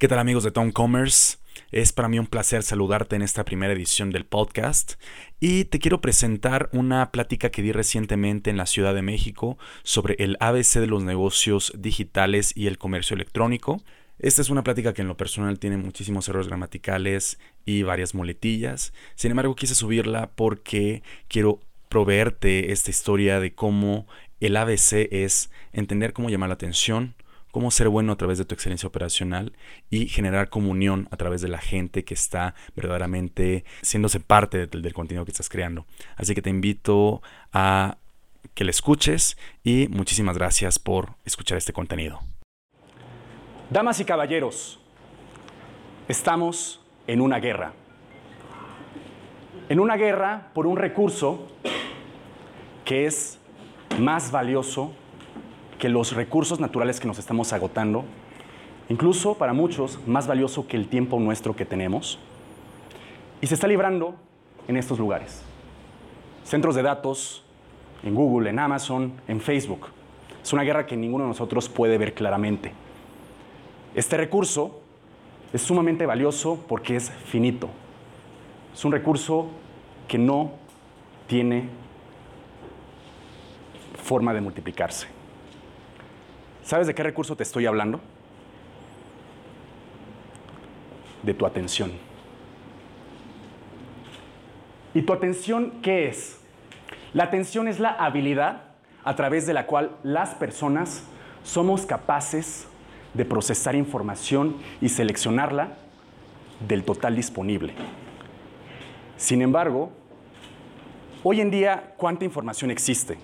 ¿Qué tal amigos de Tom Commerce? Es para mí un placer saludarte en esta primera edición del podcast y te quiero presentar una plática que di recientemente en la Ciudad de México sobre el ABC de los negocios digitales y el comercio electrónico. Esta es una plática que en lo personal tiene muchísimos errores gramaticales y varias muletillas. Sin embargo, quise subirla porque quiero proveerte esta historia de cómo el ABC es entender cómo llamar la atención, cómo ser bueno a través de tu excelencia operacional y generar comunión a través de la gente que está verdaderamente siéndose parte del, contenido que estás creando. Así que te invito a que le escuches y muchísimas gracias por escuchar este contenido. Damas y caballeros, estamos en una guerra. En una guerra por un recurso que es más valioso que los recursos naturales que nos estamos agotando, incluso para muchos más valioso que el tiempo nuestro que tenemos, y se está librando en estos lugares. Centros de datos, en Google, en Amazon, en Facebook. Es una guerra que ninguno de nosotros puede ver claramente. Este recurso es sumamente valioso porque es finito. Es un recurso que no tiene forma de multiplicarse. ¿Sabes de qué recurso te estoy hablando? De tu atención. ¿Y tu atención qué es? La atención es la habilidad a través de la cual las personas somos capaces de procesar información y seleccionarla del total disponible. Sin embargo, hoy en día, ¿cuánta información existe?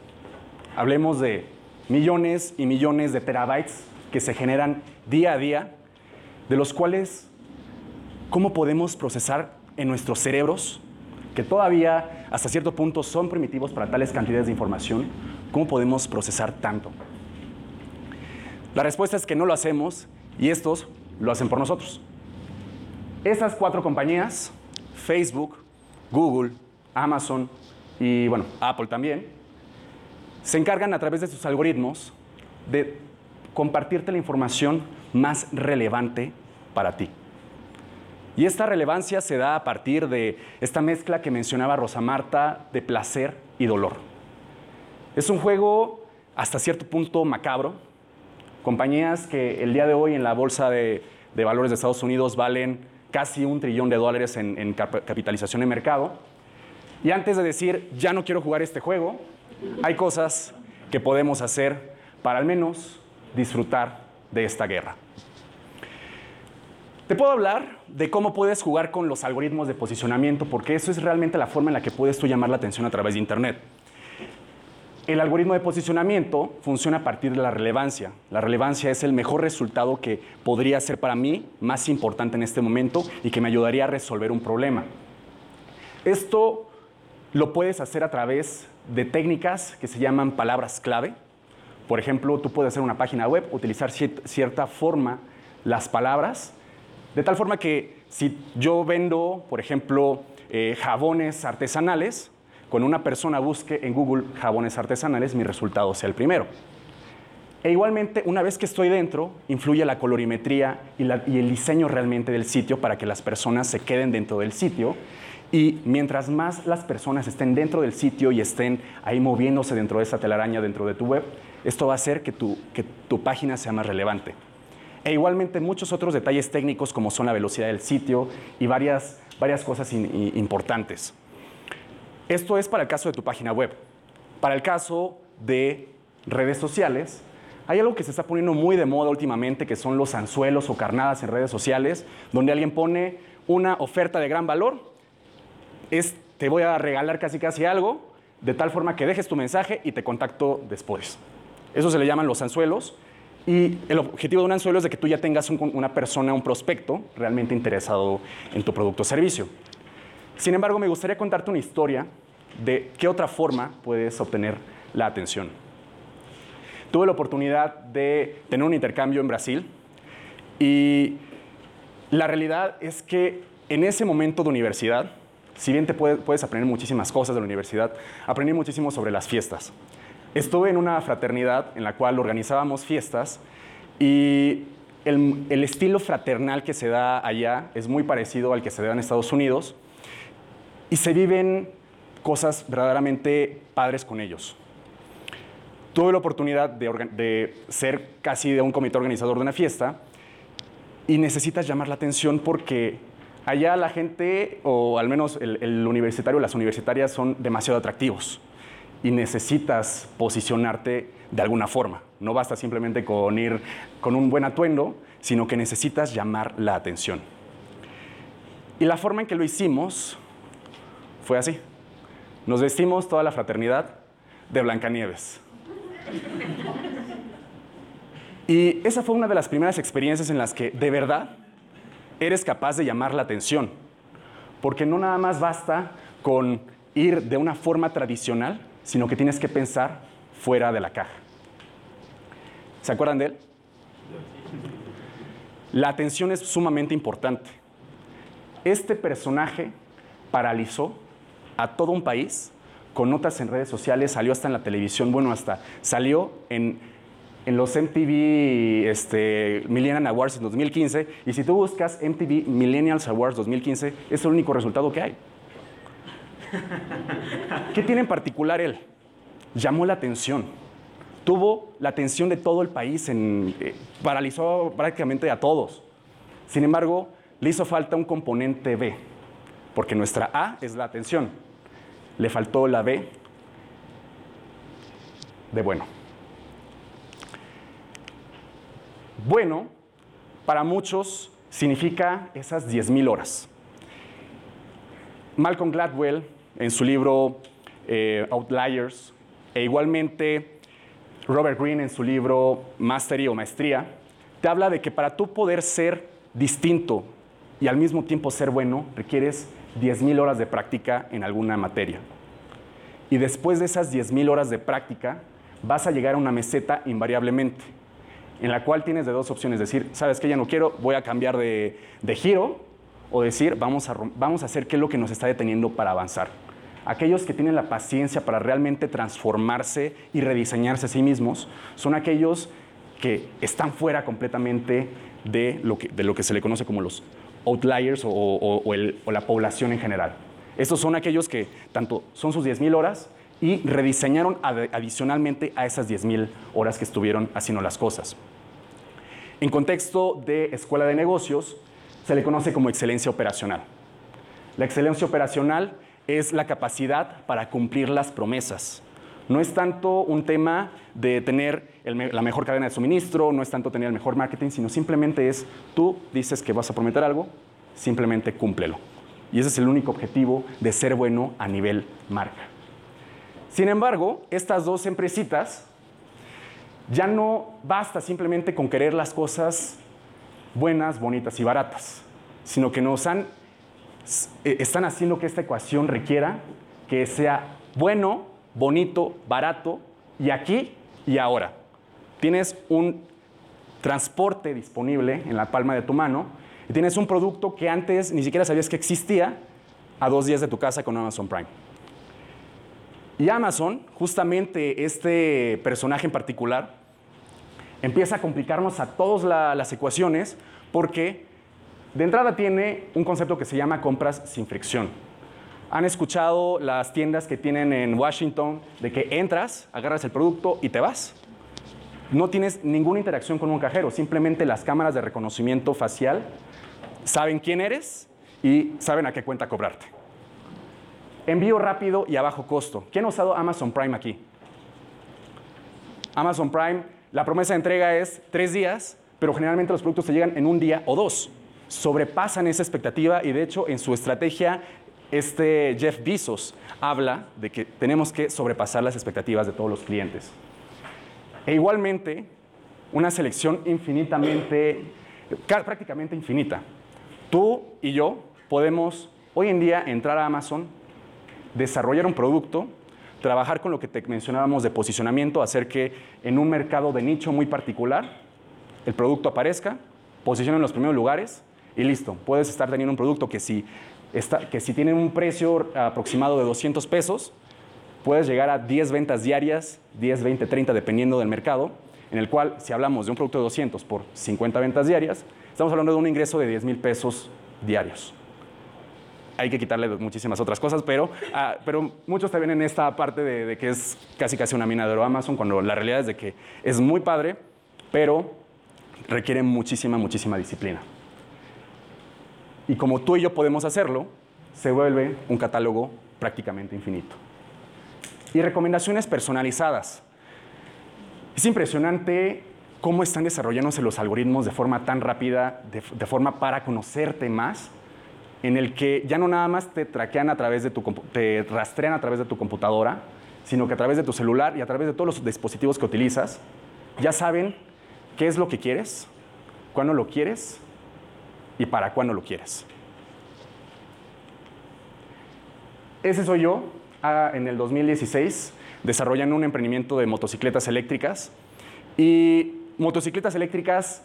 Hablemos de millones y millones de terabytes que se generan día a día, de los cuales, ¿cómo podemos procesar en nuestros cerebros, que todavía hasta cierto punto son primitivos para tales cantidades de información, cómo podemos procesar tanto? La respuesta es que no lo hacemos y estos lo hacen por nosotros. Estas cuatro compañías, Facebook, Google, Amazon y bueno, Apple también, se encargan a través de sus algoritmos de compartirte la información más relevante para ti. Y esta relevancia se da a partir de esta mezcla que mencionaba Rosa Marta de placer y dolor. Es un juego hasta cierto punto macabro. Compañías que el día de hoy en la bolsa de, valores de Estados Unidos valen casi un trillón de dólares en, capitalización de mercado. Y antes de decir, ya no quiero jugar este juego, hay cosas que podemos hacer para al menos disfrutar de esta guerra. Te puedo hablar de cómo puedes jugar con los algoritmos de posicionamiento, porque eso es realmente la forma en la que puedes tú llamar la atención a través de Internet. El algoritmo de posicionamiento funciona a partir de la relevancia. La relevancia es el mejor resultado que podría ser para mí más importante en este momento y que me ayudaría a resolver un problema. Esto lo puedes hacer a través de técnicas que se llaman palabras clave. Por ejemplo, tú puedes hacer una página web, utilizar cierta forma las palabras, de tal forma que si yo vendo, por ejemplo, eh, jabones artesanales, cuando una persona busque en Google jabones artesanales, mi resultado sea el primero. E igualmente, una vez que estoy dentro, influye la colorimetría y el diseño realmente del sitio para que las personas se queden dentro del sitio y mientras más las personas estén dentro del sitio y estén ahí moviéndose dentro de esa telaraña, dentro de tu web, esto va a hacer que tu, que tu página sea más relevante. E igualmente muchos otros detalles técnicos como son la velocidad del sitio y varias, varias cosas importantes. Esto es para el caso de tu página web. Para el caso de redes sociales, hay algo que se está poniendo muy de moda últimamente, que son los anzuelos o carnadas en redes sociales, donde alguien pone una oferta de gran valor es te voy a regalar casi casi algo, de tal forma que dejes tu mensaje y te contacto después. Eso se le llaman los anzuelos. Y el objetivo de un anzuelo es de que tú ya tengas una persona, un prospecto realmente interesado en tu producto o servicio. Sin embargo, me gustaría contarte una historia de qué otra forma puedes obtener la atención. Tuve la oportunidad de tener un intercambio en Brasil y la realidad es que en ese momento de universidad, si bien te puedes aprender muchísimas cosas de la universidad, aprendí muchísimo sobre las fiestas. Estuve en una fraternidad en la cual organizábamos fiestas y el, estilo fraternal que se da allá es muy parecido al que se da en Estados Unidos y se viven cosas verdaderamente padres con ellos. Tuve la oportunidad de, de ser casi de un comité organizador de una fiesta y necesitas llamar la atención porque allá la gente, o al menos el, universitario, las universitarias son demasiado atractivos y necesitas posicionarte de alguna forma. No basta simplemente con ir con un buen atuendo, sino que necesitas llamar la atención. Y la forma en que lo hicimos fue así. Nos vestimos toda la fraternidad de Blancanieves. Y esa fue una de las primeras experiencias en las que de verdad eres capaz de llamar la atención. Porque no nada más basta con ir de una forma tradicional, sino que tienes que pensar fuera de la caja. ¿Se acuerdan de él? La atención es sumamente importante. Este personaje paralizó a todo un país con notas en redes sociales, salió hasta en la televisión, bueno, hasta salió en, en los MTV este, Millennial Awards en 2015, y si tú buscas MTV Millennials Awards 2015, es el único resultado que hay. ¿Qué tiene en particular él? Llamó la atención. Tuvo la atención de todo el país, en, eh, paralizó prácticamente a todos. Sin embargo, le hizo falta un componente B, porque nuestra A es la atención. Le faltó la B de bueno. Bueno, para muchos significa esas 10.000 horas. Malcolm Gladwell, en su libro eh, Outliers, e igualmente Robert Greene en su libro Mastery o Maestría, te habla de que para tú poder ser distinto y al mismo tiempo ser bueno, requieres 10.000 horas de práctica en alguna materia. Y después de esas 10.000 horas de práctica, vas a llegar a una meseta invariablemente, en la cual tienes de dos opciones, decir, sabes que ya no quiero, voy a cambiar de, de giro, o decir, vamos a, vamos a hacer qué es lo que nos está deteniendo para avanzar. Aquellos que tienen la paciencia para realmente transformarse y rediseñarse a sí mismos son aquellos que están fuera completamente de lo que, de lo que se le conoce como los outliers o, o la población en general. Estos son aquellos que tanto son sus 10.000 horas y rediseñaron ad- adicionalmente a esas 10.000 horas que estuvieron haciendo las cosas. En contexto de escuela de negocios, se le conoce como excelencia operacional. La excelencia operacional es la capacidad para cumplir las promesas. No es tanto un tema de tener la mejor cadena de suministro, no es tanto tener el mejor marketing, sino simplemente es tú dices que vas a prometer algo, simplemente cúmplelo. Y ese es el único objetivo de ser bueno a nivel marca. Sin embargo, estas dos empresitas ya no basta simplemente con querer las cosas buenas, bonitas y baratas, sino que nos han, eh, están haciendo que esta ecuación requiera que sea bueno, bonito, barato y aquí y ahora. Tienes un transporte disponible en la palma de tu mano y tienes un producto que antes ni siquiera sabías que existía a dos días de tu casa con Amazon Prime. Y Amazon, justamente este personaje en particular, empieza a complicarnos a todas la- las ecuaciones porque de entrada tiene un concepto que se llama compras sin fricción. Han escuchado las tiendas que tienen en Washington de que entras, agarras el producto y te vas. No tienes ninguna interacción con un cajero, simplemente las cámaras de reconocimiento facial saben quién eres y saben a qué cuenta cobrarte. Envío rápido y a bajo costo. ¿Quién ha usado Amazon Prime aquí? Amazon Prime, la promesa de entrega es tres días, pero generalmente los productos te llegan en un día o dos. Sobrepasan esa expectativa y de hecho en su estrategia este Jeff Bezos habla de que tenemos que sobrepasar las expectativas de todos los clientes. E igualmente, una selección infinitamente, ca- prácticamente infinita. Tú y yo podemos hoy en día entrar a Amazon, desarrollar un producto, trabajar con lo que te mencionábamos de posicionamiento, hacer que en un mercado de nicho muy particular el producto aparezca, posiciona en los primeros lugares y listo. Puedes estar teniendo un producto que si, que si tiene un precio aproximado de 200 pesos, puedes llegar a 10 ventas diarias, 10, 20, 30, dependiendo del mercado, en el cual si hablamos de un producto de 200 por 50 ventas diarias, estamos hablando de un ingreso de 10 mil pesos diarios. Hay que quitarle muchísimas otras cosas, pero, ah, pero muchos también en esta parte de, de, que es casi casi una mina de oro Amazon, cuando la realidad es de que es muy padre, pero requiere muchísima, muchísima disciplina. Y como tú y yo podemos hacerlo, se vuelve un catálogo prácticamente infinito. Y recomendaciones personalizadas. Es impresionante cómo están desarrollándose los algoritmos de forma tan rápida, de, de, forma para conocerte más, en el que ya no nada más te traquean a través de tu, te rastrean a través de tu computadora, sino que a través de tu celular y a través de todos los dispositivos que utilizas, ya saben qué es lo que quieres, cuándo lo quieres y para cuándo lo quieres. Ese soy yo ah, en el 2016 desarrollando un emprendimiento de motocicletas eléctricas. Y motocicletas eléctricas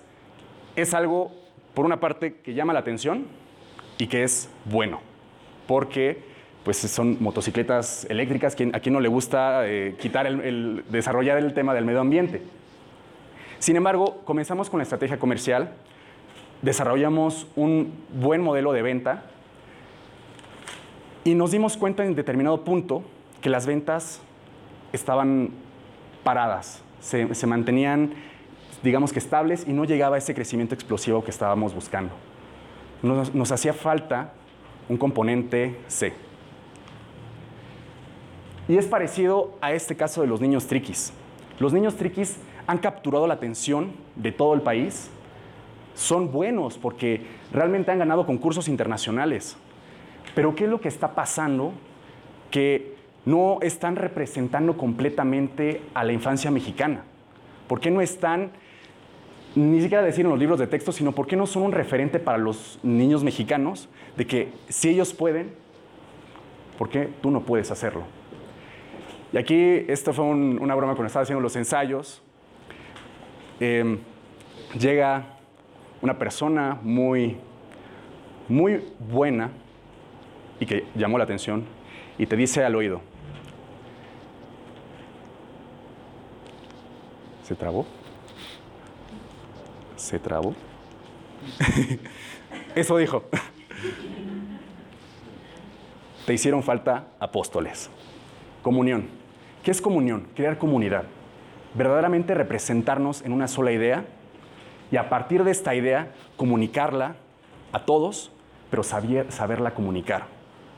es algo, por una parte, que llama la atención y que es bueno, porque pues son motocicletas eléctricas, a quien no le gusta eh, quitar el, desarrollar el tema del medio ambiente. Sin embargo, comenzamos con la estrategia comercial, desarrollamos un buen modelo de venta y nos dimos cuenta en determinado punto que las ventas estaban paradas, se, se, mantenían, digamos que estables y no llegaba ese crecimiento explosivo que estábamos buscando. Nos, hacía falta un componente C. Y es parecido a este caso de los niños triquis. Los niños triquis han capturado la atención de todo el país. Son buenos porque realmente han ganado concursos internacionales. Pero ¿qué es lo que está pasando? Que no están representando completamente a la infancia mexicana. ¿Por qué no están, ni siquiera decir en los libros de texto, sino por qué no son un referente para los niños mexicanos de que si ellos pueden, ¿por qué tú no puedes hacerlo? Y aquí, esto fue un, una broma cuando estaba haciendo los ensayos. Eh, llega una persona muy, muy buena y que llamó la atención y te dice al oído, ¿se trabó? ¿Se trabó? Eso dijo. Te hicieron falta apóstoles. Comunión. ¿Qué es comunión? Crear comunidad. Verdaderamente representarnos en una sola idea y a partir de esta idea comunicarla a todos, pero saber, saberla comunicar.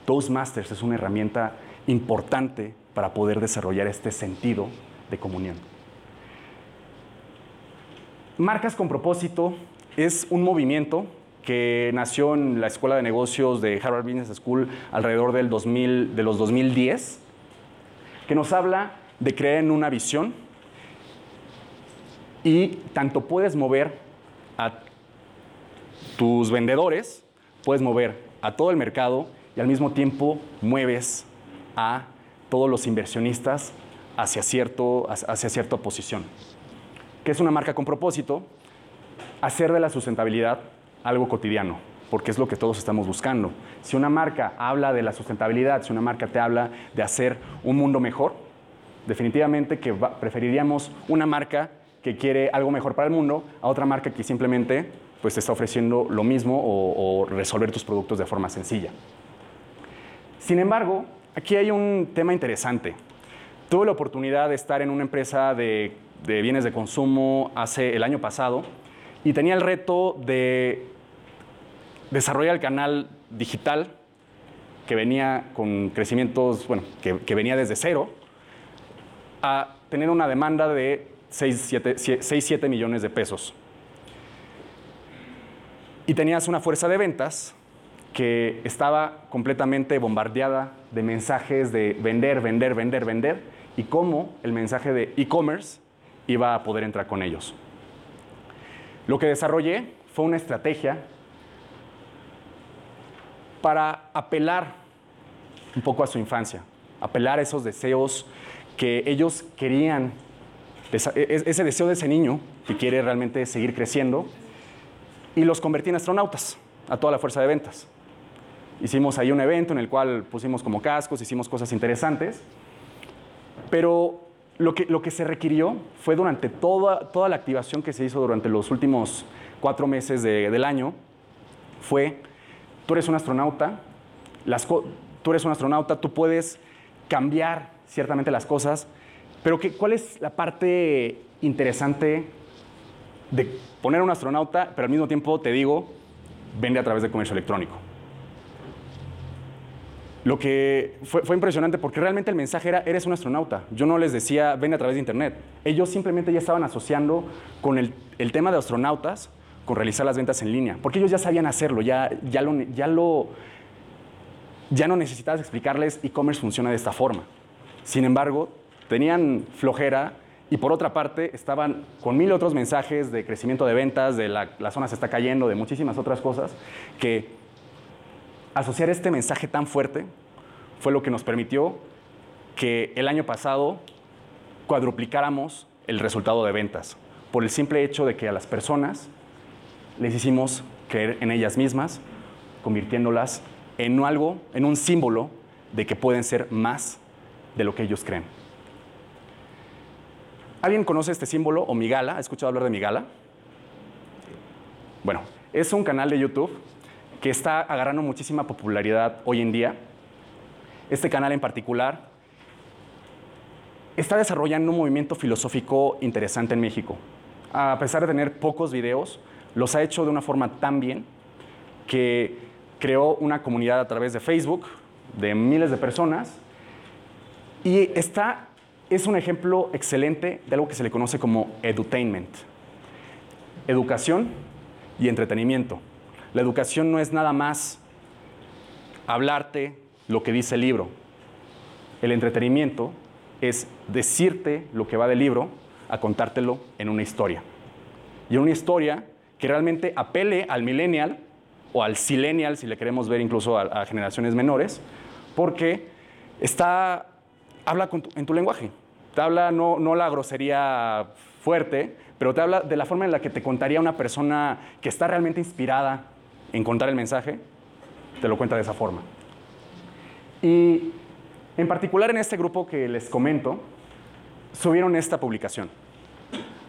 Toastmasters es una herramienta importante para poder desarrollar este sentido de comunión. Marcas con propósito es un movimiento que nació en la Escuela de Negocios de Harvard Business School alrededor del 2000, de los 2010, que nos habla de creer en una visión y tanto puedes mover a tus vendedores, puedes mover a todo el mercado y al mismo tiempo mueves a todos los inversionistas hacia, cierto, hacia cierta posición. ¿Qué es una marca con propósito? Hacer de la sustentabilidad algo cotidiano, porque es lo que todos estamos buscando. Si una marca habla de la sustentabilidad, si una marca te habla de hacer un mundo mejor, definitivamente que preferiríamos una marca que quiere algo mejor para el mundo a otra marca que simplemente pues, te está ofreciendo lo mismo o, o resolver tus productos de forma sencilla. Sin embargo, aquí hay un tema interesante. Tuve la oportunidad de estar en una empresa de, de, bienes de consumo hace el año pasado y tenía el reto de desarrollar el canal digital que venía con crecimientos, bueno, que, venía desde cero, a tener una demanda de 6-7 millones de pesos. Y tenías una fuerza de ventas que estaba completamente bombardeada de mensajes de vender, vender, vender, vender, y cómo el mensaje de e-commerce iba a poder entrar con ellos. Lo que desarrollé fue una estrategia para apelar un poco a su infancia, apelar a esos deseos que ellos querían, ese deseo de ese niño que quiere realmente seguir creciendo, y los convertí en astronautas, a toda la fuerza de ventas. Hicimos ahí un evento en el cual pusimos como cascos, hicimos cosas interesantes, pero lo que, lo que se requirió fue durante toda, toda la activación que se hizo durante los últimos cuatro meses de- del año, fue, tú eres un astronauta, las tú eres un astronauta, tú puedes cambiar ciertamente las cosas, pero que, ¿cuál es la parte interesante de poner un astronauta, pero al mismo tiempo te digo, vende a través de comercio electrónico? Lo que fue, impresionante porque realmente el mensaje era, eres un astronauta. Yo no les decía, ven a través de Internet. Ellos simplemente ya estaban asociando con el, tema de astronautas con realizar las ventas en línea, porque ellos ya sabían hacerlo, ya, ya, lo, ya no necesitabas explicarles e-commerce funciona de esta forma. Sin embargo, tenían flojera y por otra parte estaban con mil otros mensajes de crecimiento de ventas, de la, la zona se está cayendo, de muchísimas otras cosas que asociar este mensaje tan fuerte fue lo que nos permitió que el año pasado cuadruplicáramos el resultado de ventas, por el simple hecho de que a las personas les hicimos creer en ellas mismas, convirtiéndolas en algo, en un símbolo de que pueden ser más de lo que ellos creen. ¿Alguien conoce este símbolo o Migala? ¿Ha escuchado hablar de Migala? Bueno, es un canal de YouTube que está agarrando muchísima popularidad hoy en día. Este canal en particular está desarrollando un movimiento filosófico interesante en México. A pesar de tener pocos videos, los ha hecho de una forma tan bien que creó una comunidad a través de Facebook de miles de personas y está, es un ejemplo excelente de algo que se le conoce como edutainment. Educación y entretenimiento. La educación no es nada más hablarte lo que dice el libro. El entretenimiento es decirte lo que va del libro a contártelo en una historia. Y en una historia que realmente apele al millennial o al silenial, si le queremos ver incluso a, generaciones menores, porque está, habla en tu lenguaje. Te habla no, no la grosería fuerte, pero te habla de la forma en la que te contaría una persona que está realmente inspirada en contar el mensaje, te lo cuenta de esa forma. Y en particular en este grupo que les comento, subieron esta publicación.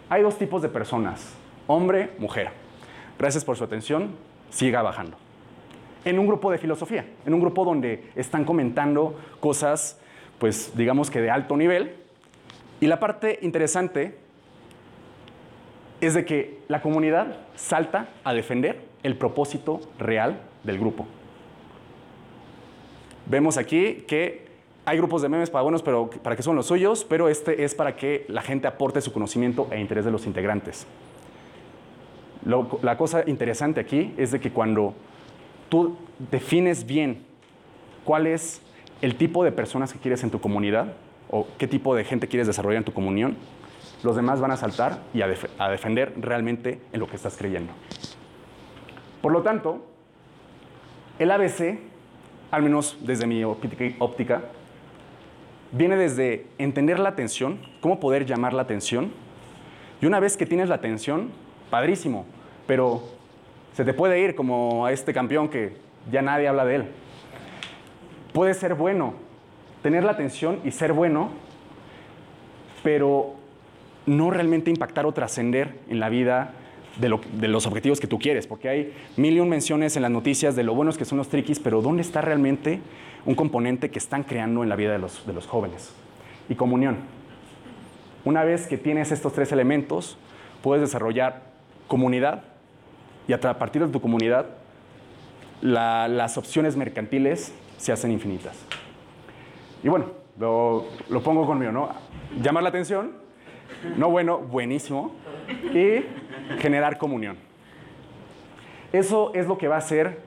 Hay dos tipos de personas, hombre, mujer. Gracias por su atención, siga bajando. En un grupo de filosofía, en un grupo donde están comentando cosas, pues digamos que de alto nivel. Y la parte interesante es de que la comunidad salta a defender el propósito real del grupo. Vemos aquí que hay grupos de memes para buenos, pero para que son los suyos, pero este es para que la gente aporte su conocimiento e interés de los integrantes. La cosa interesante aquí es de que cuando tú defines bien cuál es el tipo de personas que quieres en tu comunidad o qué tipo de gente quieres desarrollar en tu comunión, los demás van a saltar y a defender realmente en lo que estás creyendo. Por lo tanto, el ABC, al menos desde mi óptica, viene desde entender la atención, cómo poder llamar la atención, y una vez que tienes la atención, padrísimo, pero se te puede ir como a este campeón que ya nadie habla de él. Puede ser bueno, tener la atención y ser bueno, pero no realmente impactar o trascender en la vida de, lo- de los objetivos que tú quieres, porque hay mil y un menciones en las noticias de lo buenos que son los triquis, pero ¿dónde está realmente un componente que están creando en la vida de los, de los jóvenes? Y comunión. Una vez que tienes estos tres elementos, puedes desarrollar comunidad y a partir de tu comunidad, la- las opciones mercantiles se hacen infinitas. Y bueno, lo, lo pongo conmigo, ¿no? Llamar la atención, no bueno, buenísimo, y generar comunión. Eso es lo que va a hacer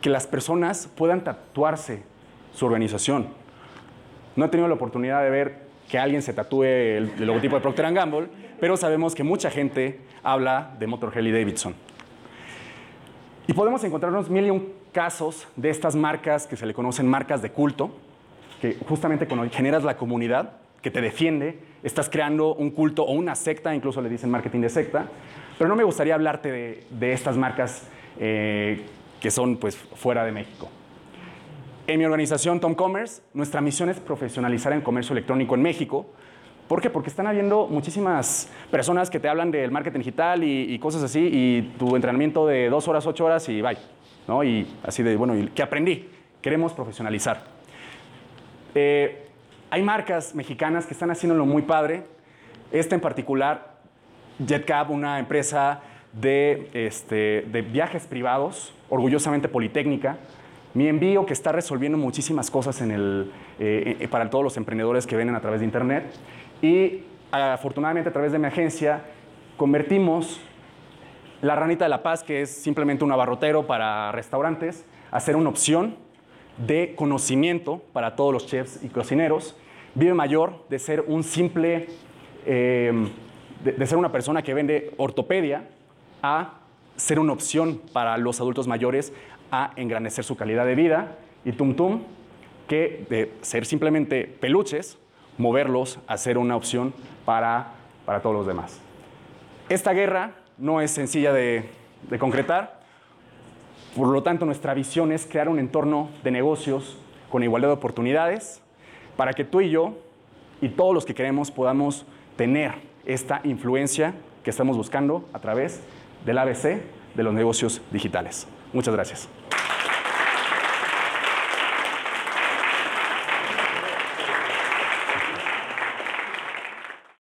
que las personas puedan tatuarse su organización. No he tenido la oportunidad de ver que alguien se tatúe el, logotipo de Procter Gamble, pero sabemos que mucha gente habla de Motor Harley Davidson. Y podemos encontrarnos mil y un casos de estas marcas que se le conocen marcas de culto, que justamente cuando generas la comunidad que te defiende, estás creando un culto o una secta, incluso le dicen marketing de secta, pero no me gustaría hablarte de, estas marcas eh, que son pues fuera de México. En mi organización Tom Commerce, nuestra misión es profesionalizar el comercio electrónico en México ¿Por qué? Porque están habiendo muchísimas personas que te hablan del marketing digital y, y cosas así, y tu entrenamiento de dos horas, ocho horas y bye. ¿no? Y así de, bueno, ¿y ¿qué aprendí? Queremos profesionalizar. Eh, hay marcas mexicanas que están haciéndolo muy padre. Esta en particular, JetCab, una empresa de, este, de viajes privados, orgullosamente Politécnica. Mi envío que está resolviendo muchísimas cosas en el, eh, eh, para todos los emprendedores que venden a través de Internet. Y afortunadamente a través de mi agencia convertimos la ranita de la paz, que es simplemente un abarrotero para restaurantes, a ser una opción de conocimiento para todos los chefs y cocineros. Vive mayor de ser un simple, eh, de, ser una persona que vende ortopedia a ser una opción para los adultos mayores a engrandecer su calidad de vida y tum tum que de ser simplemente peluches, moverlos a ser una opción para, para todos los demás. Esta guerra no es sencilla de concretar, por lo tanto nuestra visión es crear un entorno de negocios con igualdad de oportunidades para que tú y yo y todos los que queremos podamos tener esta influencia que estamos buscando a través del ABC de los negocios digitales. Muchas gracias.